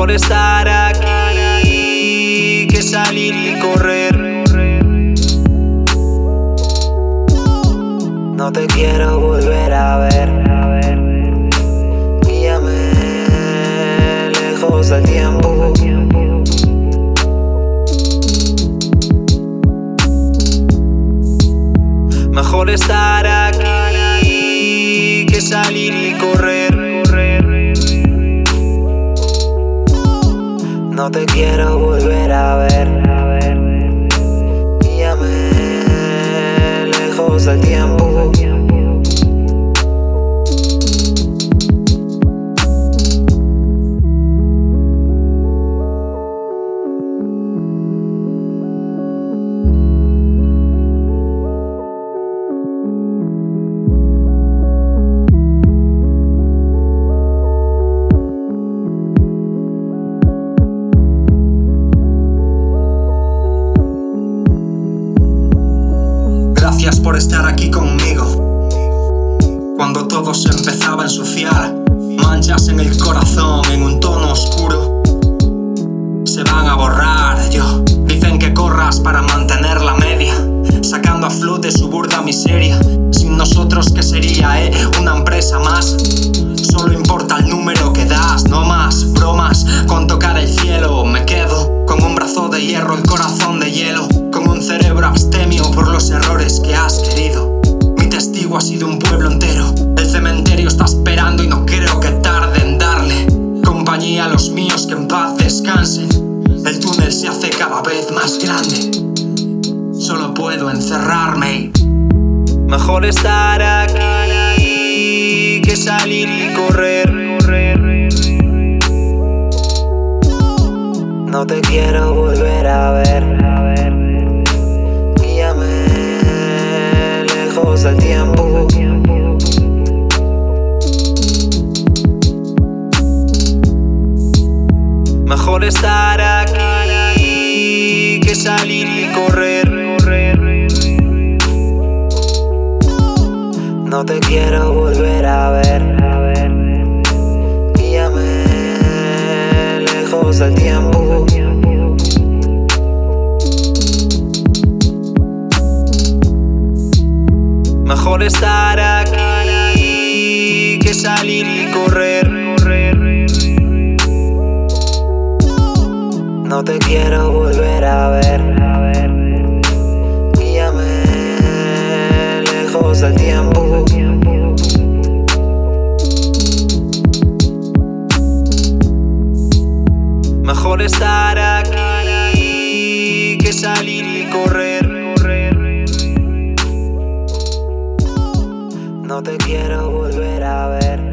Mejor estar aquí que salir y correr. No te quiero volver a ver. Guíame lejos del tiempo. Mejor estar aquí que salir y correr. No te quiero volver a ver. Por estar aquí conmigo. Cuando todo se empezaba a ensuciar, manchas en el corazón en un tono oscuro se van a borrar. Yo dicen que corras para mantener la media, sacando a flote su burda miseria. Sin nosotros, ¿qué sería? Eh? Una empresa más. Solo importa el número que das, no más bromas. Con los míos que en paz descansen. El túnel se hace cada vez más grande. Solo puedo encerrarme. Mejor estar aquí que salir y correr. No te quiero volver a ver. Mejor estar aquí que salir y correr. No te quiero volver a ver. Guíame lejos del tiempo. Mejor estar aquí No te quiero volver a ver. Guíame lejos del tiempo. Mejor estar aquí que salir y correr. No te quiero volver a ver.